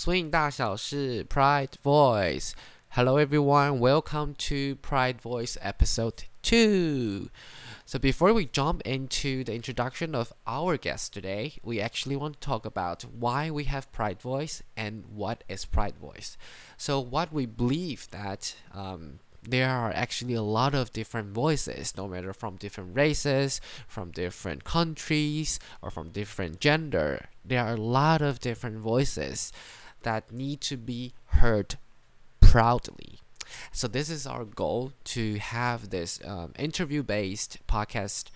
swing 大小事 Pride Voice. Hello everyone, welcome to Pride Voice episode 2. So before we jump into the introduction of our guest today, we actually want to talk about why we have Pride Voice and what is Pride Voice. So what we believe that um, there are actually a lot of different voices, no matter from different races, from different countries, or from different gender. There are a lot of different voices that need to be heard proudly. So this is our goal to have this um, interview-based podcast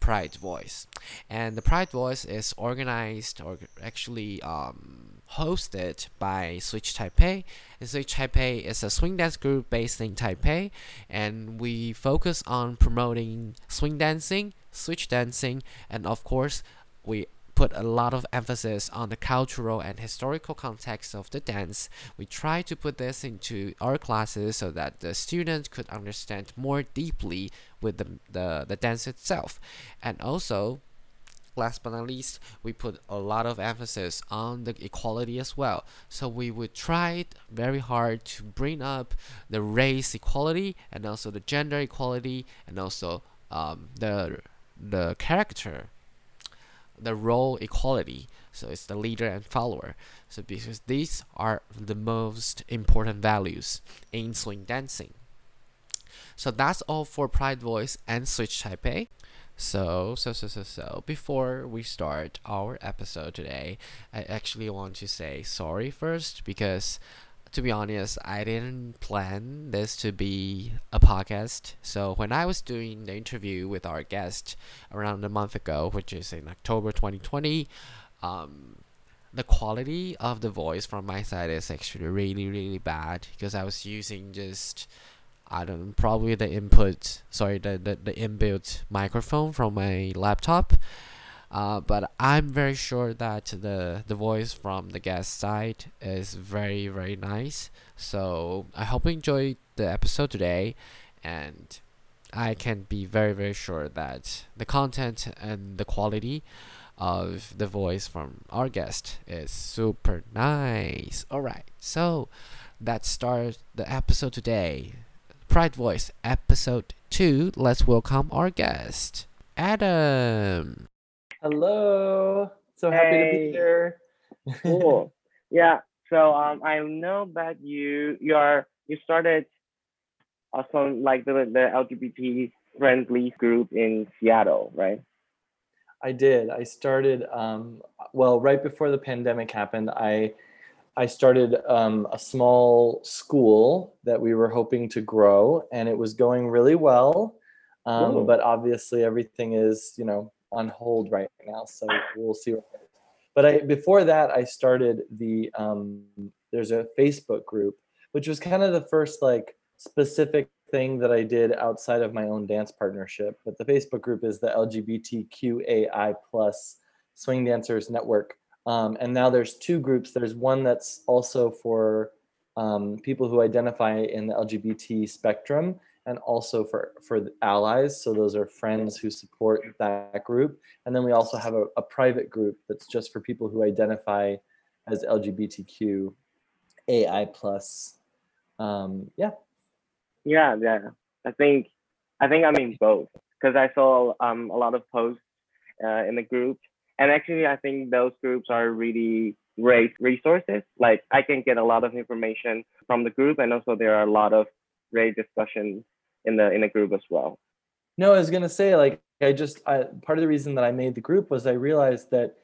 Pride Voice. And the Pride Voice is organized or actually um, hosted by Switch Taipei. And Switch Taipei is a swing dance group based in Taipei, and we focus on promoting swing dancing, switch dancing, and of course, we put a lot of emphasis on the cultural and historical context of the dance. We try to put this into our classes so that the students could understand more deeply with the, the, the dance itself. And also, last but not least, we put a lot of emphasis on the equality as well. So we would try very hard to bring up the race equality and also the gender equality and also um, the the character the role equality. So it's the leader and follower. So because these are the most important values in swing dancing. So that's all for Pride Voice and Switch Taipei. So, so, so, so, so, before we start our episode today, I actually want to say sorry first because to be honest, I didn't plan this to be a podcast. So when I was doing the interview with our guest around a month ago, which is in October 2020, um, the quality of the voice from my side is actually really, really bad because I was using just I don't probably the input, sorry, the, the, the inbuilt microphone from my laptop. Uh, but I'm very sure that the the voice from the guest side is very very nice. So I hope you enjoyed the episode today, and I can be very very sure that the content and the quality of the voice from our guest is super nice. All right, so let's start the episode today. Pride Voice episode two. Let's welcome our guest, Adam. Hello. So happy to be here. cool. yeah. So um, I know that you you are you started also like the the LGBT friendly group in Seattle, right? I did. I started um, well right before the pandemic happened. I I started um, a small school that we were hoping to grow, and it was going really well. Um, but obviously, everything is you know on hold right now, so we'll see. But I before that, I started the um, there's a Facebook group, which was kind of the first like specific thing that I did outside of my own dance partnership. But the Facebook group is the LGBTQAI plus Swing Dancers Network. Um, and now there's two groups. There's one that's also for um, people who identify in the LGBT spectrum, and also for for allies. So those are friends who support that group. And then we also have a, a private group that's just for people who identify as LGBTQ AI plus. Um, yeah, Yeah, yeah. I think I think I mean both because I saw um a lot of posts uh, in the group, and actually I think those groups are really great resources. Like I can get a lot of information from the group, and also there are a lot of great discussions in the in the group as well. No, I was gonna say like I just I, part of the reason that I made the group was I realized that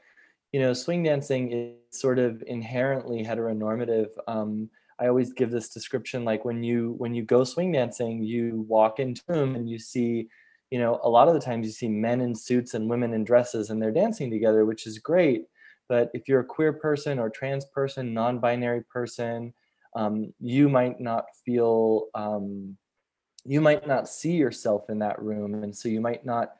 you know swing dancing is sort of inherently heteronormative. Um, I always give this description like when you when you go swing dancing, you walk into room and you see you know a lot of the times you see men in suits and women in dresses and they're dancing together, which is great. But if you're a queer person or trans person, non-binary person, um, you might not feel um, you might not see yourself in that room and so you might not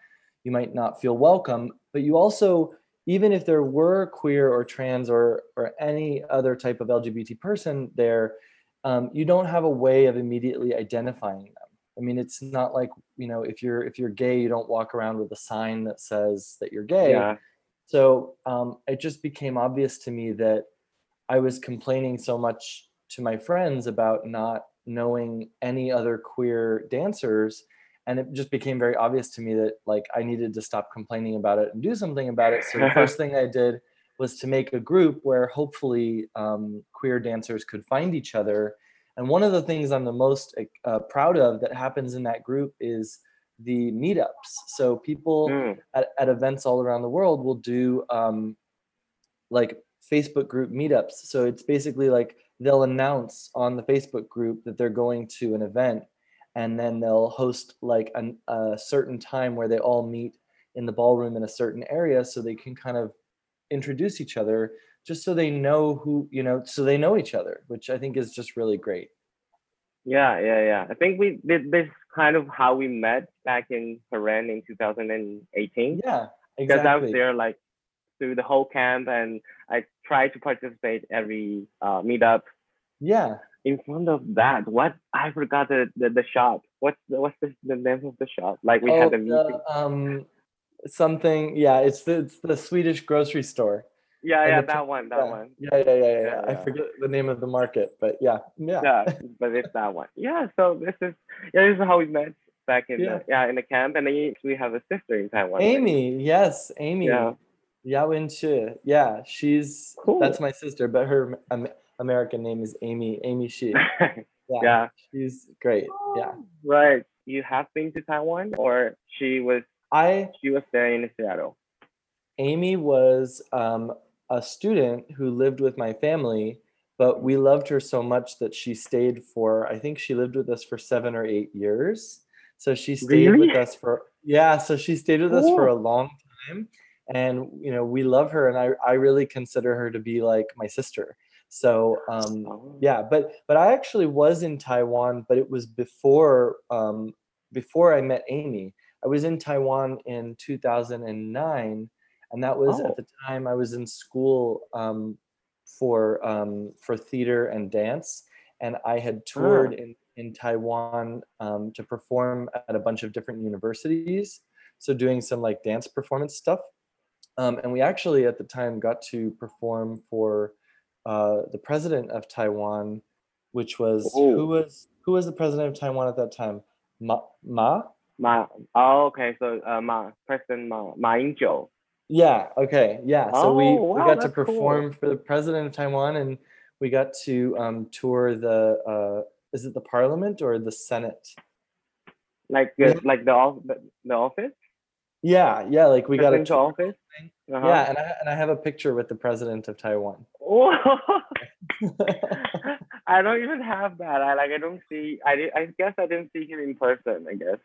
you might not feel welcome but you also even if there were queer or trans or or any other type of lgbt person there um, you don't have a way of immediately identifying them. I mean it's not like you know if you're if you're gay you don't walk around with a sign that says that you're gay. Yeah, so um, it just became obvious to me that I was complaining so much to my friends about not knowing any other queer dancers and it just became very obvious to me that like I needed to stop complaining about it and do something about it. So the first thing I did was to make a group where hopefully um, queer dancers could find each other. And one of the things I'm the most uh, proud of that happens in that group is the meetups. So people mm. at, at, events all around the world will do um, like Facebook group meetups. So it's basically like they'll announce on the Facebook group that they're going to an event and then they'll host like an, a certain time where they all meet in the ballroom in a certain area so they can kind of introduce each other just so they know who you know so they know each other which i think is just really great. Yeah yeah yeah. I think we did this kind of how we met back in Herräng in 2018 yeah exactly because i was there like through the whole camp and i tried to participate every uh, meetup yeah in front of that what i forgot the the, the shop what's the what's the, the name of the shop like we oh, had a meeting um something. Yeah, it's the it's the Swedish grocery store. Yeah, yeah, that one, that yeah. one. Yeah, yeah, yeah, yeah, yeah. I forget the name of the market, but yeah, yeah. Yeah, but it's that one. Yeah, so this is yeah, this is how we met back in yeah, the, yeah in the camp, and then we have a sister in Taiwan. Amy, right? yes, Amy. Yeah. Yao Wen Chi. Yeah, she's cool. That's my sister, but her um, American name is Amy. Amy Shi. Yeah, yeah, she's great. Yeah. Right. You have been to Taiwan, or she was I she was there in Seattle. Amy was um, a student who lived with my family, but we loved her so much that she stayed for I think she lived with us for seven or eight years. So she stayed really? with us for yeah, so she stayed with us for a long time. And you know, we love her and I, I really consider her to be like my sister. So um, oh. yeah, but but I actually was in Taiwan, but it was before um, before I met Amy. I was in Taiwan in 2009, and that was oh. at the time I was in school um, for um, for theater and dance, and I had toured oh. in in Taiwan um, to perform at a bunch of different universities, so doing some like dance performance stuff. Um, and we actually at the time got to perform for uh, the president of Taiwan, which was oh. who was who was the president of Taiwan at that time? Ma, Ma Ma. Oh, okay. So uh, Ma, President Ma, Ma Ying-jeou. Yeah. Okay. Yeah. So oh, we, wow, we got to perform cool. for the president of Taiwan, and we got to um, tour the. Uh, is it the Parliament or the Senate? Like the, like the the office. Yeah. Yeah. Like we got a tour office. Uh-huh. Yeah, and I and I have a picture with the president of Taiwan. I don't even have that. I like I don't see. I I guess I didn't see him in person. I guess.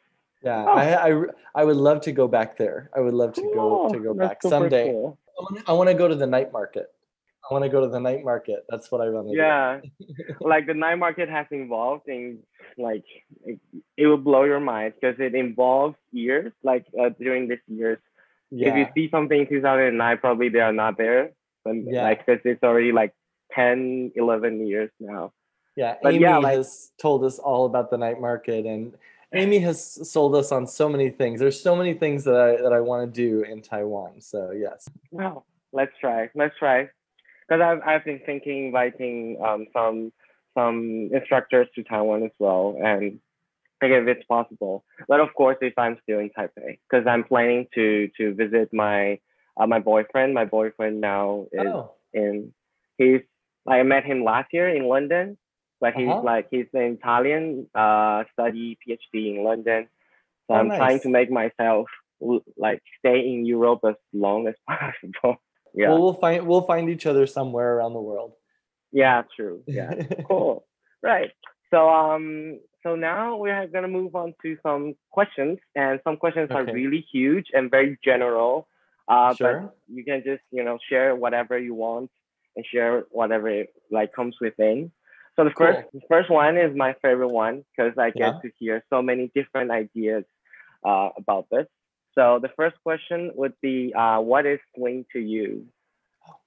Yeah, oh. I, I I would love to go back there. I would love to go to go back someday. Cool. I want to go to the night market. I want to go to the night market. That's what I want to yeah. do. Yeah, like the night market has involved in like it, it will blow your mind because it involves years. Like uh, during this years, yeah. if you see something in 2009, probably they are not there. But yeah. like because it's already like 10, 11 years now. Yeah, but Amy yeah, like, has told us all about the night market and Amy has sold us on so many things. There's so many things that I that I want to do in Taiwan. So yes. Wow. Let's try. Let's try. Because I've I've been thinking inviting um, some some instructors to Taiwan as well, and if it's possible. But of course, if I'm still in Taipei, because I'm planning to to visit my uh, my boyfriend. My boyfriend now is oh. in. He's I met him last year in London, but he's uh-huh. like he's an Italian, uh, study PhD in London. So oh, I'm nice. trying to make myself like stay in Europe as long as possible. Yeah. Well, we'll find we'll find each other somewhere around the world. Yeah, true. Yeah, cool. Right. So um, so now we're gonna move on to some questions, and some questions okay. are really huge and very general. Uh, sure. But you can just you know share whatever you want and share whatever like comes within. So the cool. first the first one is my favorite one because I get yeah. to hear so many different ideas uh, about this. So the first question would be, uh, what is swing to you?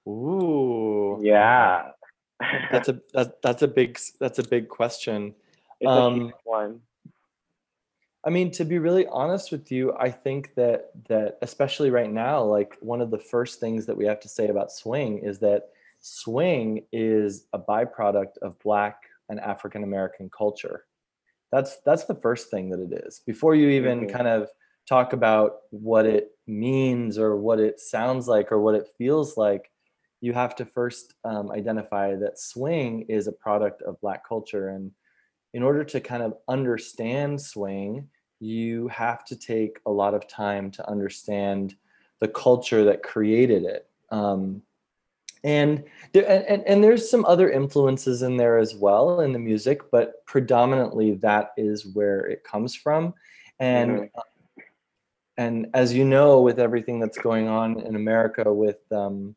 Ooh. Yeah. that's a that, that's a big that's a big question. It's um, one. I mean, to be really honest with you, I think that that especially right now, like one of the first things that we have to say about swing is that swing is a byproduct of Black and African American culture. That's that's the first thing that it is. Before you even Mhm. kind of talk about what it means or what it sounds like or what it feels like, you have to first um, identify that swing is a product of Black culture. And in order to kind of understand swing, you have to take a lot of time to understand the culture that created it. Um, and, there, and, and there's some other influences in there as well in the music, but predominantly that is where it comes from. And Mhm. and as you know, with everything that's going on in America with um,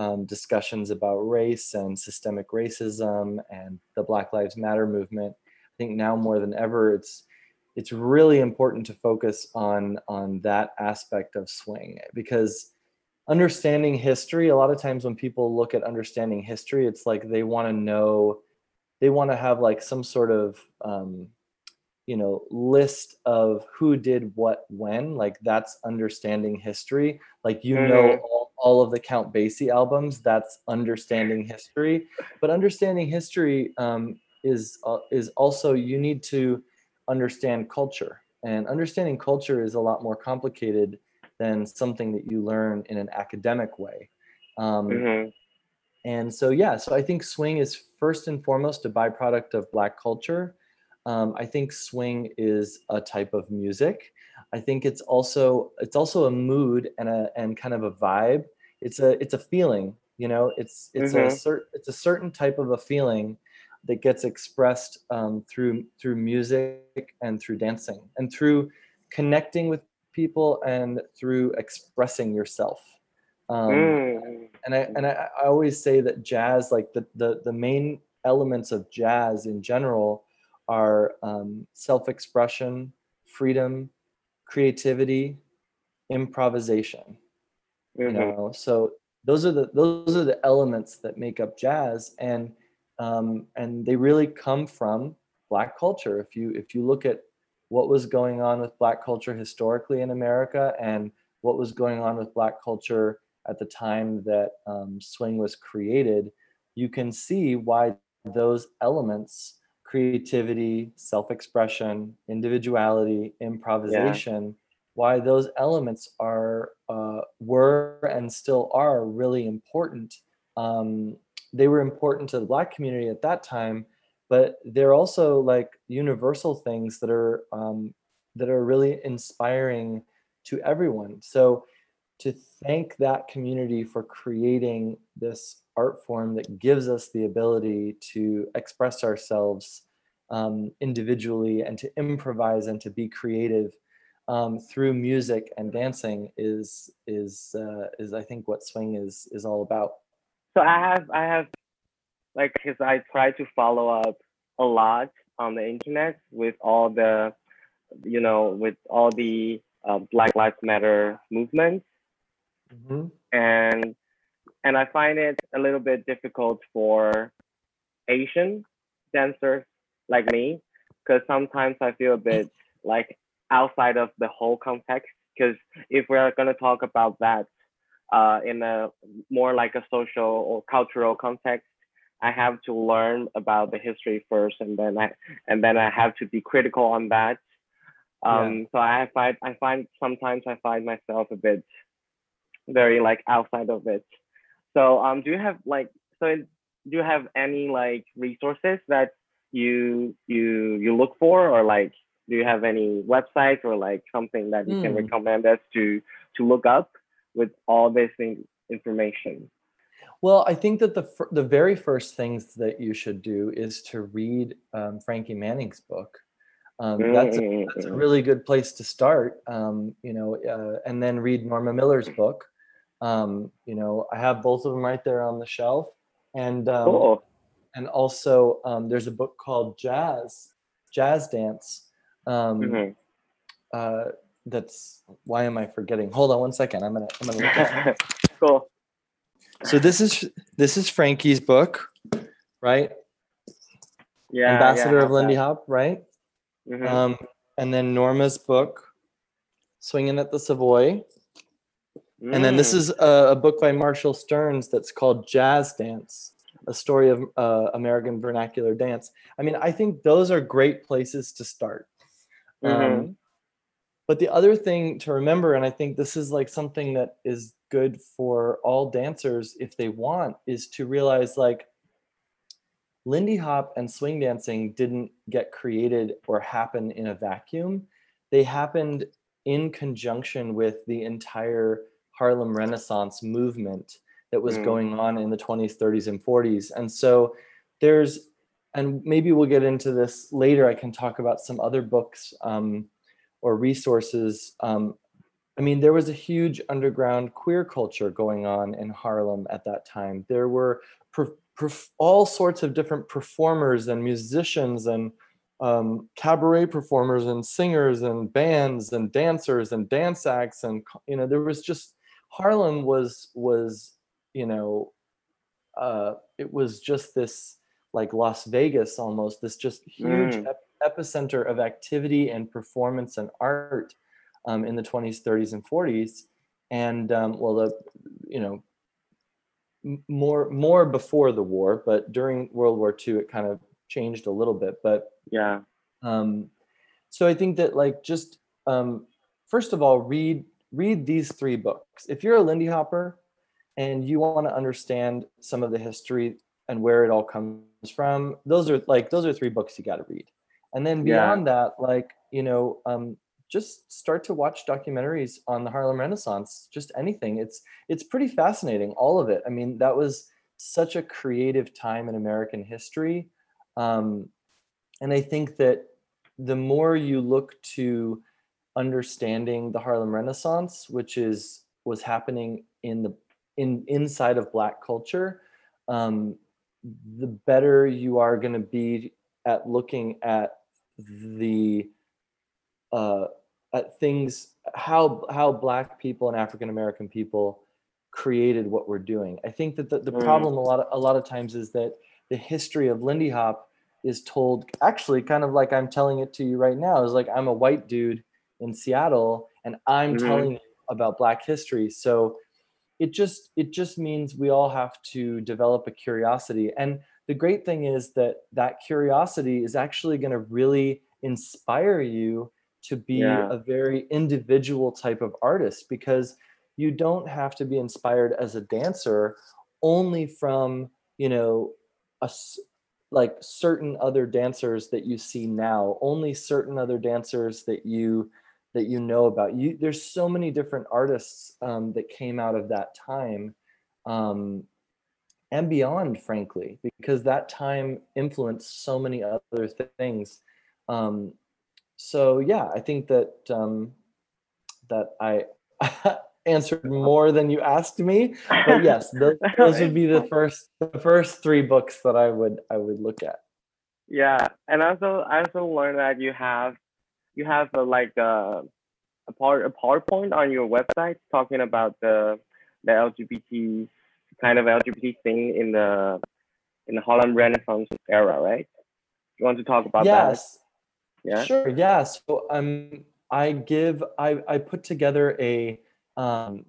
um, discussions about race and systemic racism and the Black Lives Matter movement, I think now more than ever, it's it's really important to focus on on that aspect of swing because understanding history a lot of times when people look at understanding history it's like they want to know they want to have like some sort of um, you know list of who did what when like that's understanding history like you know Mhm. All, of the count basie albums that's understanding history. But understanding history um, is uh, is also you need to understand culture. And understanding culture is a lot more complicated than something that you learn in an academic way. Um, Mhm. and so yeah so i think swing is first and foremost a byproduct of black culture. Um, i think swing is a type of music i think it's also it's also a mood and a and kind of a vibe it's a it's a feeling you know it's it's a Mhm. cert, it's a certain type of a feeling that gets expressed um, through through music and through dancing and through connecting with people and through expressing yourself um, Mm. and I and I, I always say that jazz, like the the the main elements of jazz in general, are um, self-expression, freedom, creativity, improvisation. You Mhm. know, so those are the those are the elements that make up jazz, and um, and they really come from Black culture. If you if you look at what was going on with Black culture historically in America, and what was going on with Black culture at the time that um, swing was created, you can see why those elements creativity, self expression, individuality, improvisation why those elements are, uh, were, and still are really important. Um, they were important to the Black community at that time, but they're also like universal things that are um, that are really inspiring to everyone. So to thank that community for creating this art form that gives us the ability to express ourselves um, individually and to improvise and to be creative um, through music and dancing is is uh, is I think what swing is is all about. So I have I have like because I try to follow up a lot on the internet with all the you know with all the uh, Black Lives Matter movements and and I find it a little bit difficult for Asian dancers like me because sometimes I feel a bit like outside of the whole context because if we're going to talk about that uh, in a more like a social or cultural context I have to learn about the history first and then I and then I have to be critical on that. Um, so I find I find sometimes I find myself a bit very like outside of it. So um, do you have like so do you have any like resources that you you you look for or like do you have any websites or like something that you can Hmm. recommend us to to look up with all this in- information? Well, I think that the the very first things that you should do is to read um, Frankie Manning's book. Um, that's a, that's a Mm, really good place to start. Um, you know, uh, and then read Norma Miller's book. Um, you know, I have both of them right there on the shelf, and um, cool. and also um, there's a book called Jazz, Jazz Dance. Um, Mhm. uh, that's why am I forgetting? Hold on one second. I'm gonna I'm gonna look at cool. So this is this is Frankie's book, right? Yeah. Ambassador yeah, of Lindy Hop, right? Mhm. Um, and then Norma's book, Swinging at the Savoy. And then this Mm. is a, a book by Marshall Stearns that's called Jazz Dance, a story of uh, American vernacular dance. I mean, I think those are great places to start. Um, Mhm. but the other thing to remember, and I think this is like something that is good for all dancers if they want, is to realize like Lindy Hop and swing dancing didn't get created or happen in a vacuum. They happened in conjunction with the entire Harlem Renaissance movement that was Mm. going on in the 20s, 30s, and 40s. And so there's, and maybe we'll get into this later. I can talk about some other books um, or resources. Um, I mean, there was a huge underground queer culture going on in Harlem at that time. There were per, perf- all sorts of different performers and musicians and um, cabaret performers and singers and bands and dancers and dance acts and you know there was just Harlem was was you know uh, it was just this like Las Vegas almost this just huge Mm. ep- epicenter of activity and performance and art um, in the 20s 30s and 40s and um, well the you know more more before the war but during world war ii it kind of changed a little bit but Yeah. um, so I think that like just um, first of all, read read these three books. If you're a Lindy Hopper and you want to understand some of the history and where it all comes from, those are like those are three books you got to read. And then Yeah. beyond that, like you know, um, just start to watch documentaries on the Harlem Renaissance. Just anything. It's it's pretty fascinating, all of it. I mean, that was such a creative time in American history. Um, and I think that the more you look to understanding the Harlem Renaissance, which is was happening in the in inside of Black culture, um, the better you are going to be at looking at the uh, at things how how Black people and African American people created what we're doing. I think that the, the Mm. problem a lot of, a lot of times is that the history of Lindy Hop is told actually kind of like I'm telling it to you right now is like I'm a white dude in Seattle and I'm Mhm. telling you about black history so it just it just means we all have to develop a curiosity and the great thing is that that curiosity is actually going to really inspire you to be Yeah. a very individual type of artist because you don't have to be inspired as a dancer only from you know a like certain other dancers that you see now only certain other dancers that you that you know about. You there's so many different artists um, that came out of that time um, and beyond frankly because that time influenced so many other things. Um, so yeah i think that um, that i answered more than you asked me but yes those, those would be the first the first three books that i would i would look at. Yeah, and also I also learned that you have you have a, like a a part a PowerPoint on your website talking about the the LGBT kind of LGBT thing in the in the Harlem Renaissance era, right? You want to talk about yes that? Yeah. Sure. Yeah. So um, I give I I put together a um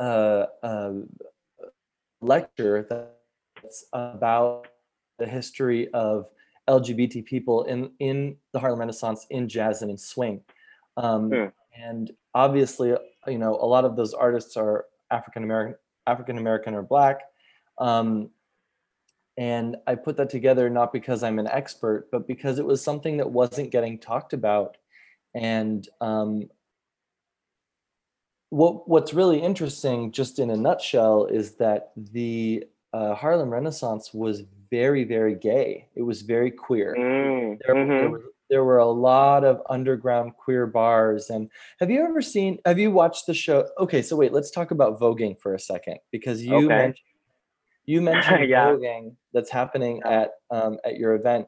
uh, uh lecture that's about the history of LGBT people in in the Harlem Renaissance in jazz and in swing. Um, Hmm. And obviously, you know, a lot of those artists are African American, African American or Black. Um, and I put that together not because I'm an expert, but because it was something that wasn't getting talked about. And um, what what's really interesting, just in a nutshell, is that the uh, Harlem Renaissance was very, very gay. It was very queer. Mm, There, there, mhm. were, there were a lot of underground queer bars. And have you ever seen? Have you watched the show? Okay, so wait, let's talk about voguing for a second because you Okay. mentioned you mentioned Yeah. voguing that's happening at um, at your event.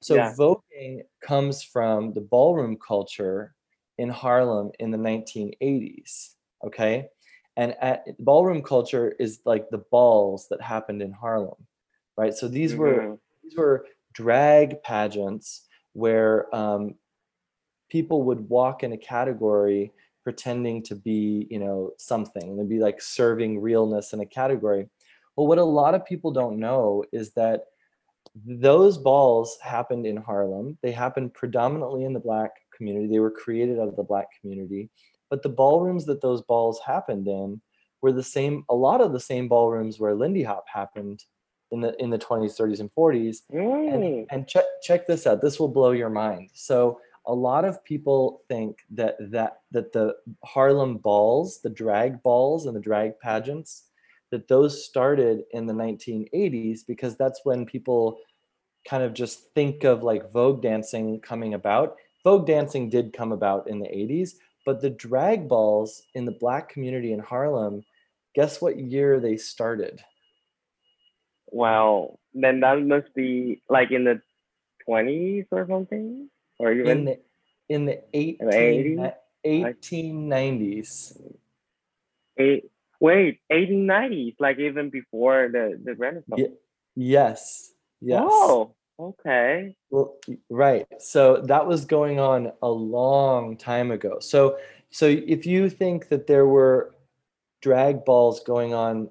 So Yeah. voguing comes from the ballroom culture in Harlem in the 1980s. Okay, and at ballroom culture is like the balls that happened in Harlem, right? So these were Mhm. these were drag pageants where um, people would walk in a category pretending to be you know something. They'd be like serving realness in a category. Well what a lot of people don't know is that those balls happened in harlem. They happened predominantly in the black community. They were created out of the black community but the ballrooms that those balls happened in were the same a lot of the same ballrooms where lindy hop happened in the in the 20s 30s and 40s Mm. and, and check check this out this will blow your mind. So a lot of people think that that that the harlem balls the drag balls and the drag pageants that those started in the 1980s because that's when people kind of just think of like vogue dancing coming about. Vogue dancing did come about in the 80s but the drag balls in the black community in harlem guess what year they started Wow. Then that must be like in the twenties or something, or even in the in the 18, 80s? 1890s eight. Wait, eighteen nineties, like even before the the Renaissance. Ye- yes yes Oh, okay. well, right. So that was going on a long time ago. So so if you think that there were drag balls going on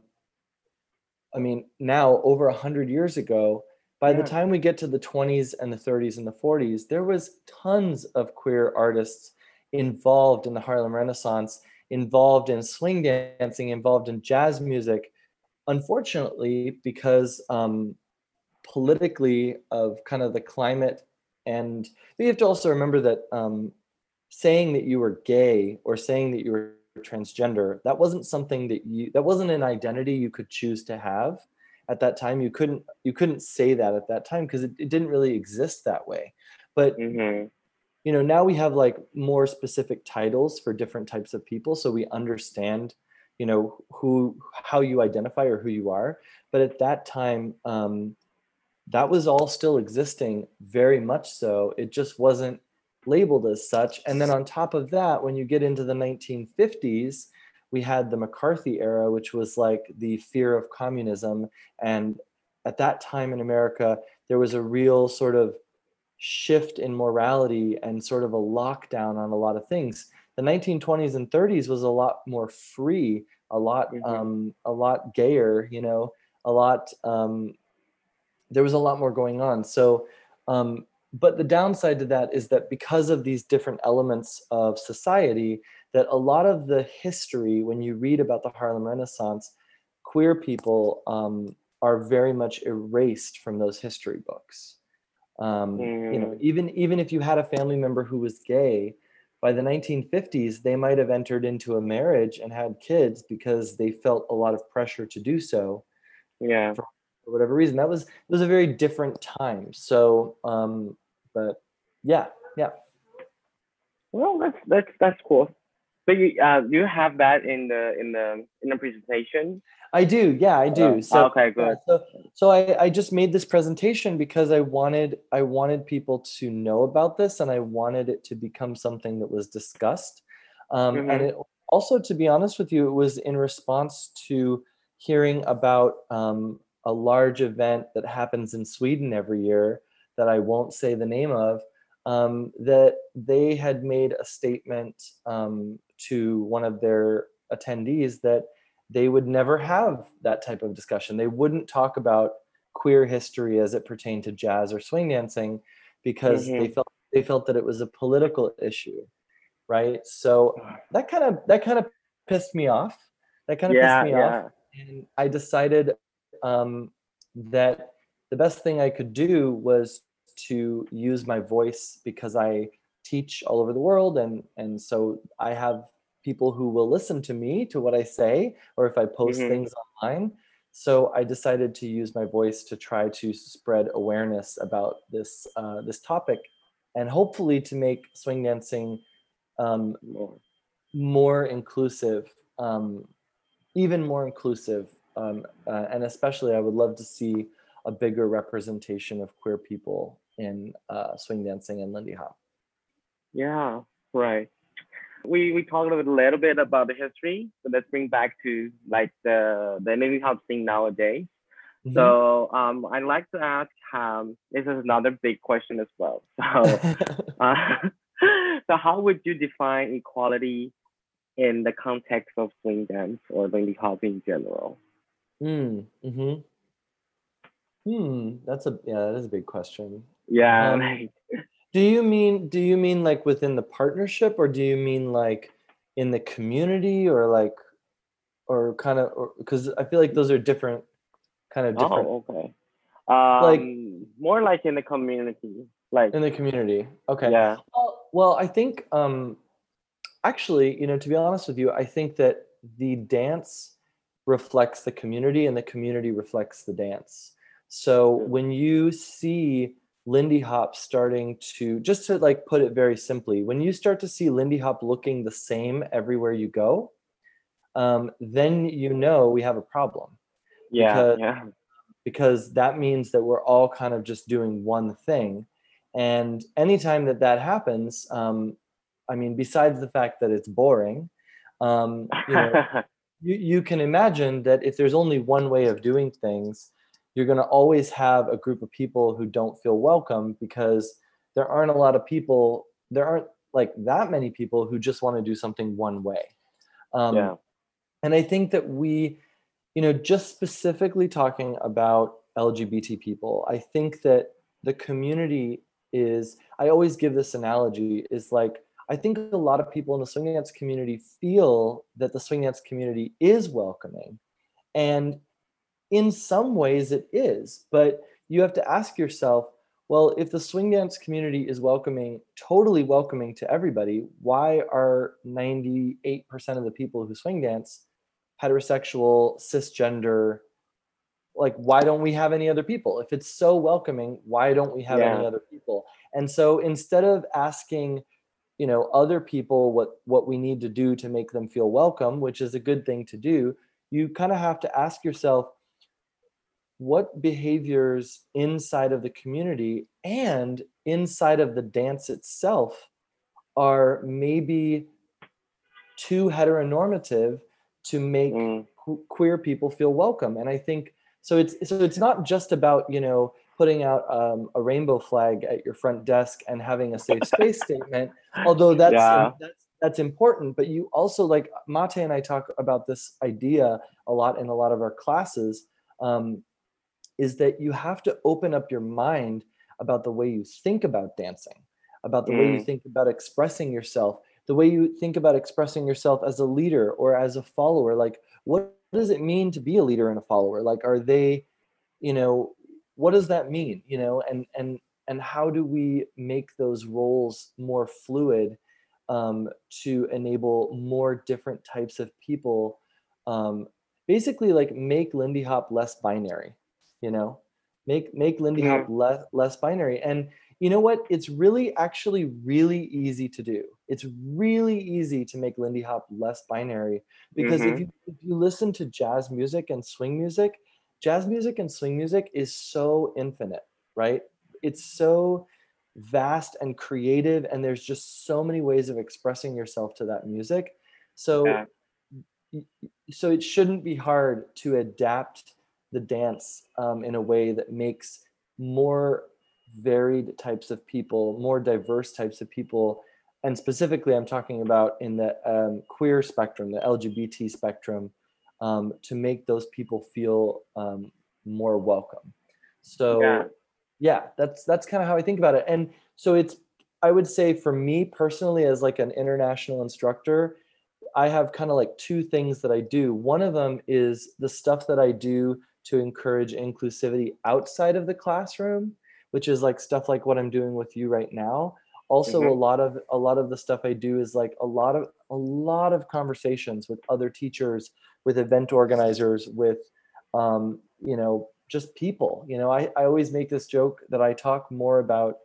i mean now over a 100 years ago by the time we get to the 20s and the 30s and the 40s there was tons of queer artists involved in the harlem renaissance involved in swing dancing involved in jazz music. Unfortunately because um, politically of kind of the climate. And you have to also remember that um, saying that you were gay or saying that you were transgender that wasn't something that you that wasn't an identity you could choose to have at that time. You couldn't you couldn't say that at that time because it, it didn't really exist that way. But hmm you know now we have like more specific titles for different types of people so we understand you know who how you identify or who you are. But at that time um, that was all still existing very much so. It just wasn't labeled as such. And then on top of that when you get into the 1950s we had the mccarthy era which was like the fear of communism. And at that time in america there was a real sort of shift in morality and sort of a lockdown on a lot of things. The 1920s and 30s was a lot more free a lot Mhm. um, a lot gayer you know a lot um, there was a lot more going on so um, but the downside to that is that because of these different elements of society that a lot of the history when you read about the harlem renaissance queer people um, are very much erased from those history books um, you know Mm. even even if you had a family member who was gay by the 1950s they might have entered into a marriage and had kids because they felt a lot of pressure to do so Yeah. For whatever reason that was it was a very different time so um but yeah yeah Well, that's that's that's cool. So you uh do you have that in the in the in the presentation? i do yeah i do Oh, so okay, good. so so I, I just made this presentation because i wanted i wanted people to know about this and i wanted it to become something that was discussed um, and Mhm. it also to be honest with you it was in response to hearing about um, a large event that happens in sweden every year that i won't say the name of um, that they had made a statement um, to one of their attendees that they would never have that type of discussion. They wouldn't talk about queer history as it pertained to jazz or swing dancing because they Mhm. felt they felt that it was a political issue, right? So that kind of that kind of pissed me off. That kind of Yeah, pissed me off and I decided um, that the best thing I could do was to use my voice because I teach all over the world, and and so I have people who will listen to me to what I say, or if I post Mhm. things online. So I decided to use my voice to try to spread awareness about this uh, this topic, and hopefully to make swing dancing um, More. more inclusive, um, even more inclusive, um, uh, and especially I would love to see a bigger representation of queer people in uh, swing dancing and Lindy Hop. Yeah, right. We we talked a little bit about the history, so let's bring back to like the the Lindy Hop scene nowadays. Mhm. So um, I'd like to ask um, this is another big question as well. So uh, so how would you define equality in the context of swing dance or Lindy Hop in general? Mm, hmm Hmm. That's a yeah. That is a big question. Yeah. Um, Do you mean do you mean like within the partnership or do you mean like in the community or like or kind of because I feel like those are different kind of different oh, okay. Um, more like in the community, like in the community. Okay. yeah. Well, well, I think um actually, you know, to be honest with you, I think that the dance reflects the community and the community reflects the dance. So when you see Lindy Hop starting to just to like put it very simply, when you start to see Lindy Hop looking the same everywhere you go, um, then you know we have a problem Yeah, because- yeah. because that means that we're all kind of just doing one thing. And anytime that that happens, um, I mean, besides the fact that it's boring, um, you know, you, you can imagine that if there's only one way of doing things, you're going to always have a group of people who don't feel welcome because there aren't a lot of people, there aren't like that many people who just want to do something one way. Um, yeah. and I think that we, you know, just specifically talking about LGBT people, I think that the community is, I always give this analogy, is like, I think a lot of people in the swing dance community feel that the swing dance community is welcoming. And in some ways it is, but you have to ask yourself, well, if the swing dance community is welcoming, totally welcoming to everybody, why are 98% of the people who swing dance heterosexual, cisgender? Like, why don't we have any other people? If it's so welcoming, why don't we have any other people? And so instead of asking, you know, other people what what we need to do to make them feel welcome, which is a good thing to do, you kind of have to ask yourself, what behaviors inside of the community and inside of the dance itself are maybe too heteronormative to make Mm, que- queer people feel welcome? And i think so it's so it's not just about you know putting out um, a rainbow flag at your front desk and having a safe space statement although that's Yeah. that's that's important but you also like mate and i talk about this idea a lot in a lot of our classes um, is that you have to open up your mind about the way you think about dancing about the way you Mm. think about expressing yourself the way you think about expressing yourself as a leader or as a follower like what does it mean to be a leader and a follower like are they you know what does that mean you know and and and how do we make those roles more fluid um, to enable more different types of people um, basically like make lindy hop less binary you know? Make make lindy hop less less binary and you know what? It's really actually really easy to do. It's really easy to make lindy hop less binary because if Mhm. you if you listen to jazz music and swing music jazz music and swing music is so infinite right? It's so vast and creative and there's just so many ways of expressing yourself to that music. So Yeah. so it shouldn't be hard to adapt the dance um, in a way that makes more varied types of people more diverse types of people. And specifically i'm talking about in the um, queer spectrum the lgbt spectrum um, to make those people feel um, more welcome. So Yeah. yeah that's that's kind of how i think about it. And so it's i would say for me personally as like an international instructor i have kind of like two things that i do. One of them is the stuff that i do to encourage inclusivity outside of the classroom which is like stuff like what i'm doing with you right now also a Mhm. lot of a lot of the stuff i do is like a lot of a lot of conversations with other teachers with event organizers with um, you know just people you know I, I always make this joke that i talk more about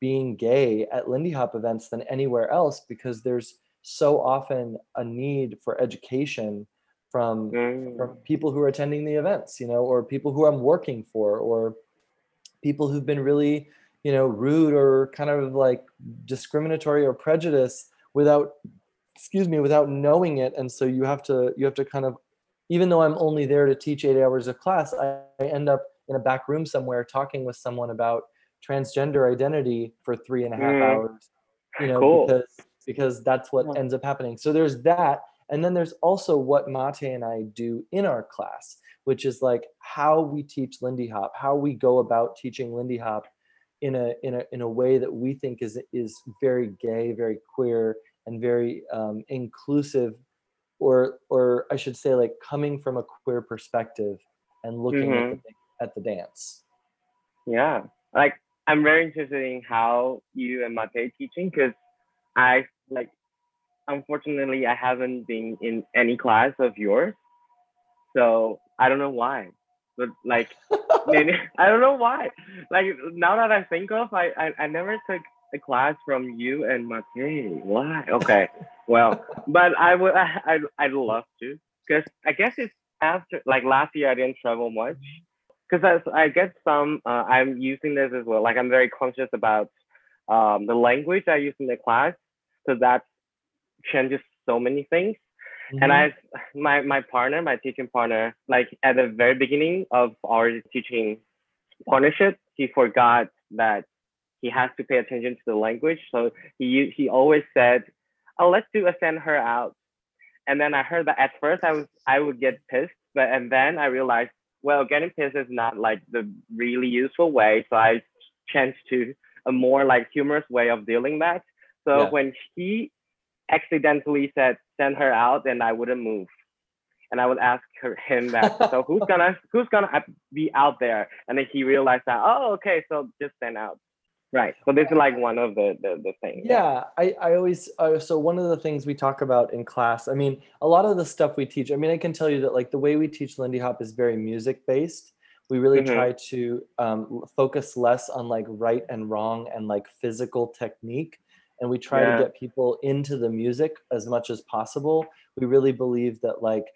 being gay at lindy hop events than anywhere else because there's so often a need for education from Mm, from people who are attending the events you know or people who i'm working for or people who've been really you know rude or kind of like discriminatory or prejudice without excuse me without knowing it and so you have to you have to kind of even though i'm only there to teach eight hours of class i, I end up in a back room somewhere talking with someone about transgender identity for three and a half Mm. hours you know Cool. because because that's what ends up happening. So there's that. And then there's also what Mate and I do in our class, which is like how we teach Lindy Hop, how we go about teaching Lindy Hop in a in a in a way that we think is is very gay, very queer, and very um, inclusive, or or I should say like coming from a queer perspective and looking at, the, at the dance. Yeah, like I'm very interested in how you and Mate teaching because I like unfortunately I haven't been in any class of yours, so I don't know why. But like I don't know why. Like now that I think of, I I, I never took a class from you and Mate. Why? Okay, well, but I would I I I'd love to because I guess it's after like last year I didn't travel much because I get some uh, I'm using this as well. Like I'm very conscious about um, the language I use in the class because that changes so many things. And Mhm. I, my my partner, my teaching partner, like at the very beginning of our teaching partnership, he forgot that he has to pay attention to the language. So he he always said, "Oh, let's do a send her out." And then I heard that at first I was I would get pissed, but and then I realized, well, getting pissed is not like the really useful way. So I changed to a more like humorous way of dealing that. So Yeah. when he accidentally said send her out, and I wouldn't move. And I would ask her, him that, so who's gonna who's gonna be out there? And then he realized that, oh, okay, so just send out. Right. So this is like one of the the, the things. yeah i i always uh, so one of the things we talk about in class i mean a lot of the stuff we teach i mean i can tell you that like the way we teach lindy hop is very music based we really Mhm. try to um, focus less on like right and wrong and like physical technique and we try Yeah. to get people into the music as much as possible we really believe that like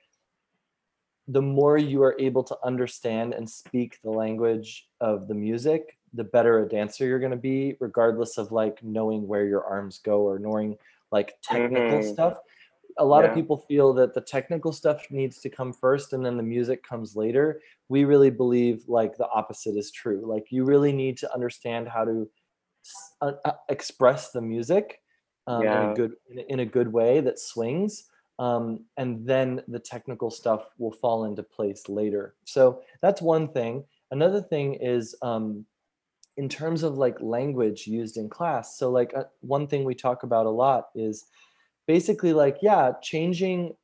the more you are able to understand and speak the language of the music the better a dancer you're going to be regardless of like knowing where your arms go or knowing like technical Mhm. stuff a lot of people feel that the technical stuff needs to come first and then the music comes later we really believe like the opposite is true like you really need to understand how to uh, uh, express the music um, in a good in a good way that swings um, and then the technical stuff will fall into place later. So that's one thing. Another thing is um, in terms of like language used in class so like uh, one thing we talk about a lot is basically like yeah changing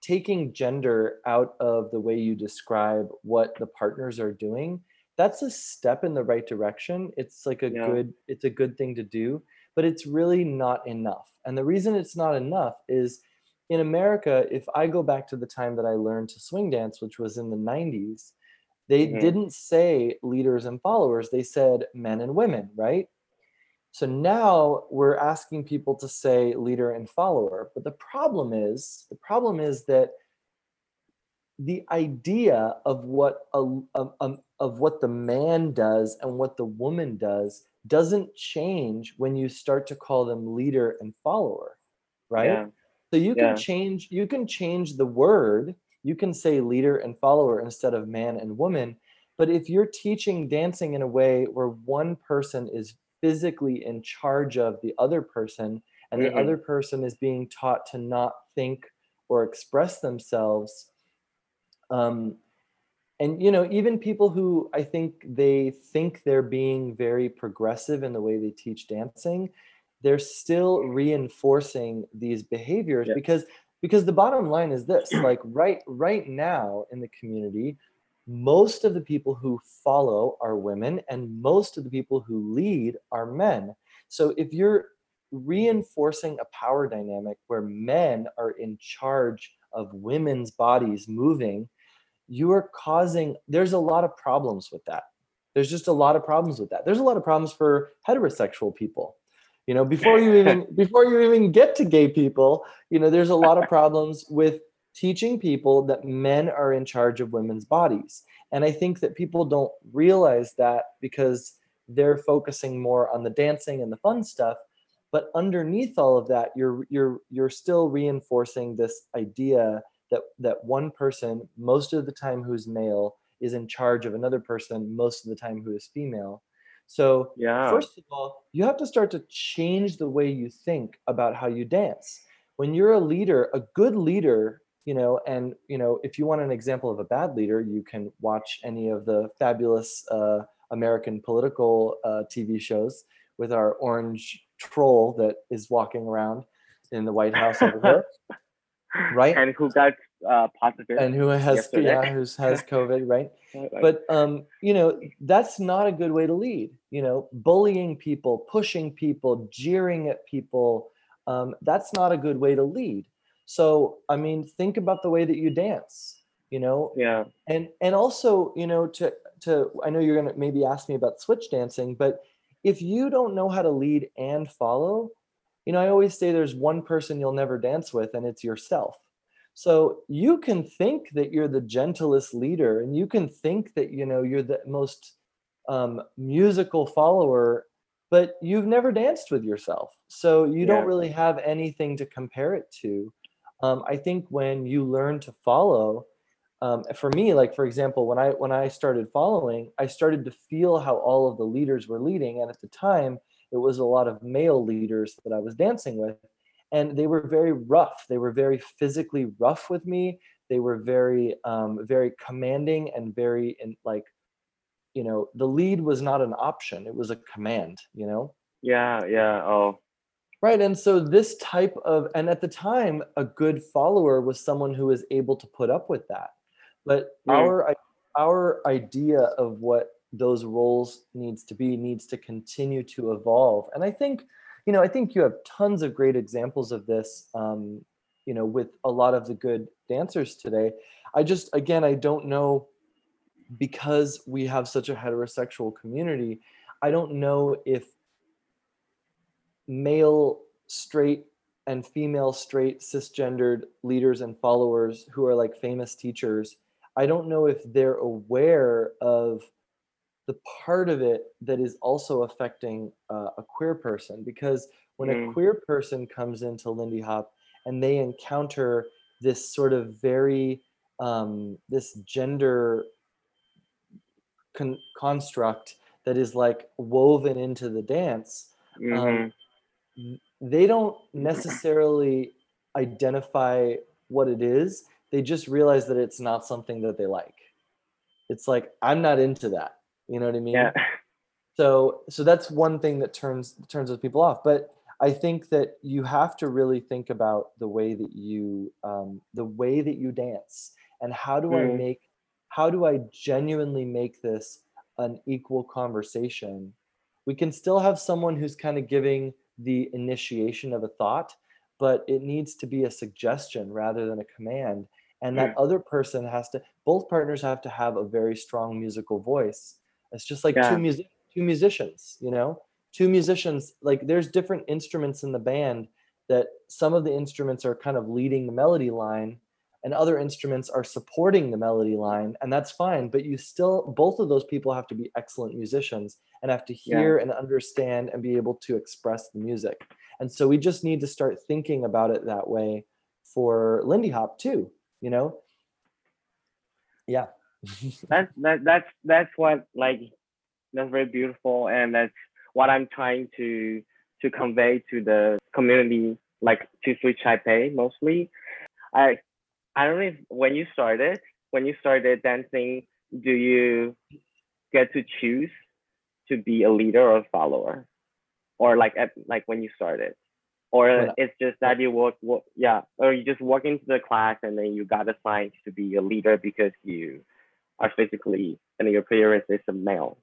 taking gender out of the way you describe what the partners are doing that's a step in the right direction it's like a Yeah. good it's a good thing to do but it's really not enough and the reason it's not enough is in america if i go back to the time that i learned to swing dance which was in the 90s they Mhm. didn't say leaders and followers they said men and women right so now we're asking people to say leader and follower. But the problem is, the problem is that the idea of what a, of, um, of what the man does and what the woman does doesn't change when you start to call them leader and follower, right? Yeah. So you can Yeah. change you can change the word. You can say leader and follower instead of man and woman. But if you're teaching dancing in a way where one person is physically in charge of the other person and the Mhm. other person is being taught to not think or express themselves um and you know even people who i think they think they're being very progressive in the way they teach dancing they're still reinforcing these behaviors Yeah. because because the bottom line is this like right right now in the community most of the people who follow are women and most of the people who lead are men so if you're reinforcing a power dynamic where men are in charge of women's bodies moving you are causing there's a lot of problems with that. There's just a lot of problems with that. There's a lot of problems for heterosexual people. You know before you even before you even get to gay people you know there's a lot of problems with teaching people that men are in charge of women's bodies. And i think that people don't realize that because they're focusing more on the dancing and the fun stuff but underneath all of that you're you're you're still reinforcing this idea that that one person most of the time who's male is in charge of another person most of the time who is female So Yeah. first of all, you have to start to change the way you think about how you dance. When you're a leader, a good leader, you know, and you know, if you want an example of a bad leader, you can watch any of the fabulous uh, American political uh, TV shows with our orange troll that is walking around in the White House over there, right? and who got uh. And who has yesterday. yeah, who's has COVID, right? But um you know that's not a good way to lead you know bullying people pushing people jeering at people um, that's not a good way to lead so i mean think about the way that you dance you know yeah, and and also you know to to i know you're going to maybe ask me about switch dancing but if you don't know how to lead and follow you know i always say there's one person you'll never dance with and it's yourself. So you can think that you're the gentlest leader and you can think that you know you're the most um, musical follower but you've never danced with yourself. So you Yeah. don't really have anything to compare it to. Um, i think when you learn to follow um, for me like for example when i when i started following i started to feel how all of the leaders were leading and at the time it was a lot of male leaders that i was dancing with and they were very rough they were very physically rough with me they were very um, very commanding and very in like you know the lead was not an option it was a command you know yeah, yeah. Oh, Right. And so this type of, and at the time, a good follower was someone who was able to put up with that. But our our idea of what those roles needs to be needs to continue to evolve. And I think, you know, I think you have tons of great examples of this, um, you know, with a lot of the good dancers today. I just, again, I don't know because we have such a heterosexual community. I don't know if male straight and female straight cisgendered leaders and followers who are like famous teachers i don't know if they're aware of the part of it that is also affecting uh, a queer person because when a Mm. queer person comes into lindy hop and they encounter this sort of very um, this gender con- construct that is like woven into the dance mhm. they don't necessarily identify what it is they just realize that it's not something that they like it's like i'm not into that you know what i mean? Yeah, so so that's one thing that turns turns those people off. But i think that you have to really think about the way that you um, the way that you dance. And how do i Mm. make how do i genuinely make this an equal conversation? We can still have someone who's kind of giving the initiation of a thought but it needs to be a suggestion rather than a command. And that other person has to both partners have to have a very strong musical voice it's just like Yeah. two music two musicians you know two musicians like there's different instruments in the band that some of the instruments are kind of leading the melody line and other instruments are supporting the melody line and that's fine but you still both of those people have to be excellent musicians and have to Yeah. hear and understand and be able to express the music and so we just need to start thinking about it that way for lindy hop too you know yeah that's that that's that's what like that's very beautiful and that's what i'm trying to to convey to the community like to switch taipei mostly. I i don't know if when you started when you started dancing do you get to choose to be a leader or a follower? Or like at like when you started? Or it's just that you walk, walk yeah or you just walk into the class and then you got assigned to be a leader because you are physically and your appearance is a male.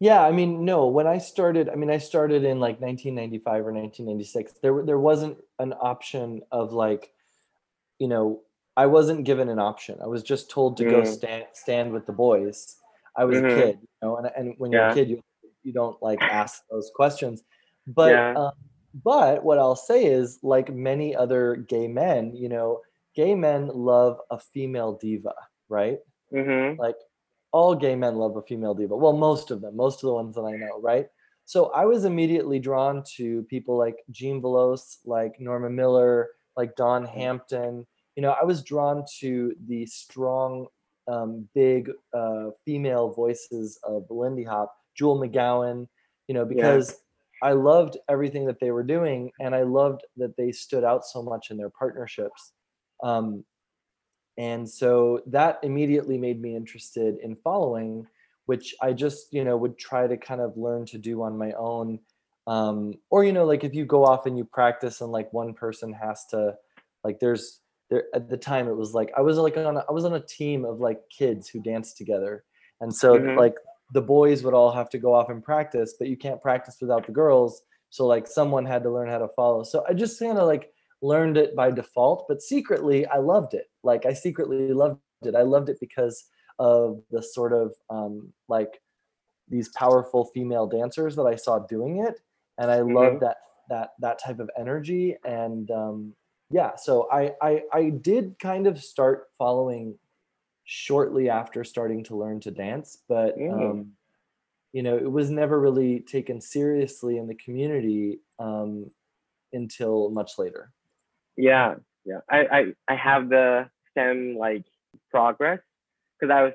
Yeah, I mean, no. When I started, I mean, I started in like 1995 or 1996. There, there wasn't an option of like, you know, I wasn't given an option. I was just told to go Mm. stand stand with the boys. I was Mhm. a kid, you know, and and when you're a kid, you you don't like ask those questions. But Yeah. um, but what I'll say is, like many other gay men, you know, gay men love a female diva, right? Mm-hmm. like all gay men love a female diva. Well most of them most of the ones that i know right? So i was immediately drawn to people like jean veloz like norma miller like dawn hampton. You know i was drawn to the strong um, big uh, female voices of lindy hop Jewel McGowan, you know, because I loved everything that they were doing, and I loved that they stood out so much in their partnerships. Um, and so that immediately made me interested in following, which I just you know would try to kind of learn to do on my own. Um, or you know, like if you go off and you practice, and like one person has to, like, there's there at the time it was like I was like on a, I was on a team of like kids who danced together, and so Mhm. like the boys would all have to go off and practice, but you can't practice without the girls. So like someone had to learn how to follow. So I just kind of like learned it by default, but secretly I loved it. Like I secretly loved it. I loved it because of the sort of um, like these powerful female dancers that I saw doing it, and I loved that that that type of energy. And um, yeah, so I, I I did kind of start following shortly after starting to learn to dance, but Mm. um, you know it was never really taken seriously in the community um, until much later. Yeah, yeah. I I, I have the STEM like progress because I was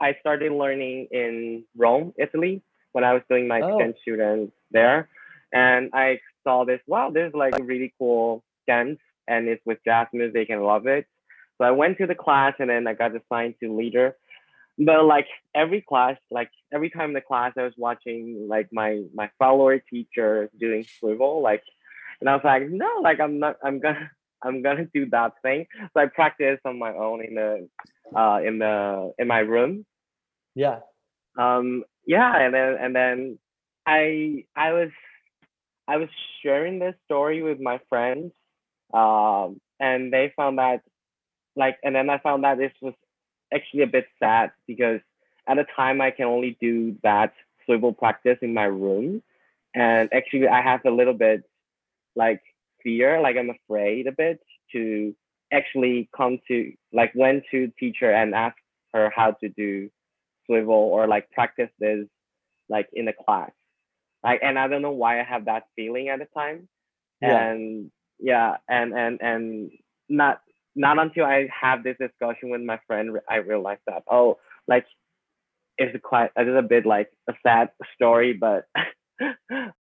I started learning in Rome, Italy, when I was doing my Oh. exchange student there, and I saw this. Wow, there's like a really cool dance, and it's with jazz music, and love it. So I went to the class, and then I got assigned to leader. But like every class, like every time in the class, I was watching like my my follower teacher doing swivel, like, and I was like, no, like I'm not, I'm gonna, I'm gonna do that thing. So I practice on my own in the, uh, in the in my room. Yeah. Um, yeah, and then and then I I was I was sharing this story with my friends, um, and they found that like, and then I found that this was actually a bit sad because at the time I can only do that swivel practice in my room, and actually I have a little bit like fear, like I'm afraid a bit to actually come to like went to teacher and ask her how to do swivel or like practice this like in a class like and i don't know why i have that feeling at the time Yeah. and yeah and and and not not until i have this discussion with my friend i realized that oh like it's quite it's a bit like a sad story but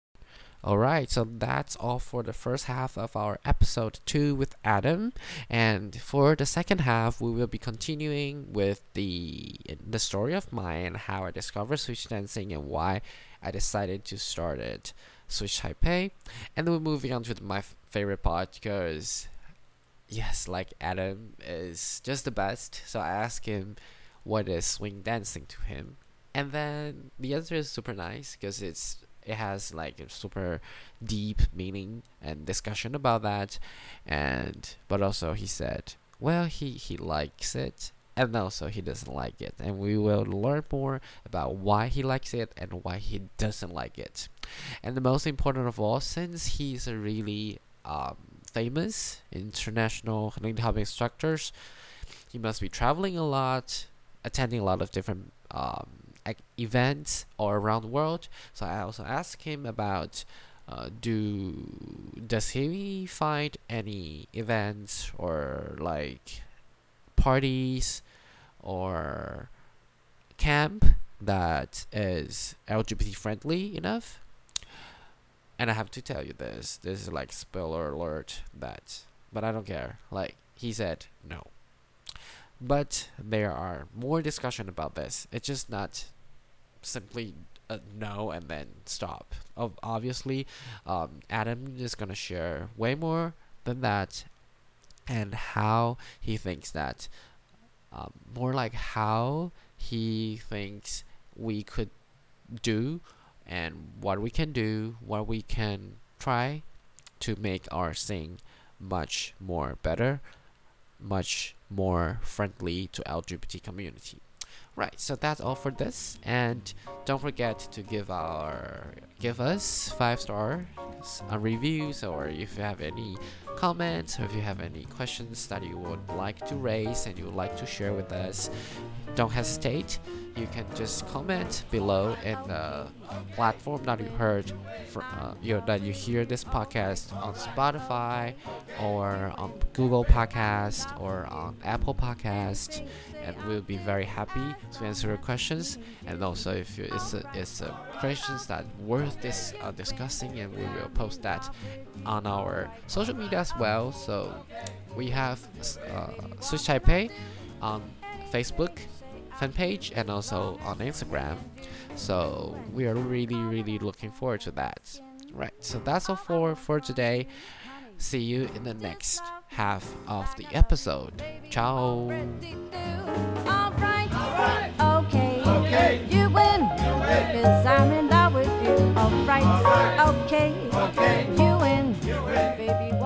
Alright, so that's all for the first half of our episode 2 with Adam. And for the second half, we will be continuing with the the story of mine and how I discovered switch dancing and why I decided to start it, Switch Taipei. And then we're moving on to the, my favorite part because, yes, like Adam is just the best. So I asked him what is swing dancing to him. And then the answer is super nice because it's it has like a super deep meaning and discussion about that. And but also he said well he he likes it and also he doesn't like it. And we will learn more about why he likes it and why he doesn't like it. And the most important of all since he's a really um, famous international Hop instructors he must be traveling a lot attending a lot of different um, events all around the world so I also asked him about uh, do does he find any events or like parties or camp that is LGBT friendly enough? And I have to tell you this. This is like spoiler alert that but I don't care. Like he said no. But there are more discussion about this. It's just not simply a no and then stop. Ob- obviously, um, Adam is gonna share way more than that, and how he thinks that, um, more like how he thinks we could do, and what we can do, what we can try to make our sing much more better, much more friendly to LGBT community. Right, so that's all for this, and don't forget to give our give us five star uh, reviews, or if you have any comments, or if you have any questions that you would like to raise and you would like to share with us, don't hesitate. You can just comment below in the platform that you heard from uh, you that you hear this podcast on Spotify or on Google Podcast or on Apple Podcast, and we'll be very happy to answer your questions. And also, if you, it's a, it's a questions that worth this are discussing, and we will post that on our social media as well. So we have uh, Switch Taipei on Facebook fan page and also on Instagram. So we are really, really looking forward to that. Right. So that's all for for today. See you in the next half of the episode. Ciao. All right. All right. Okay. okay. You win. You win. Alright, okay, okay, you win, you win. baby.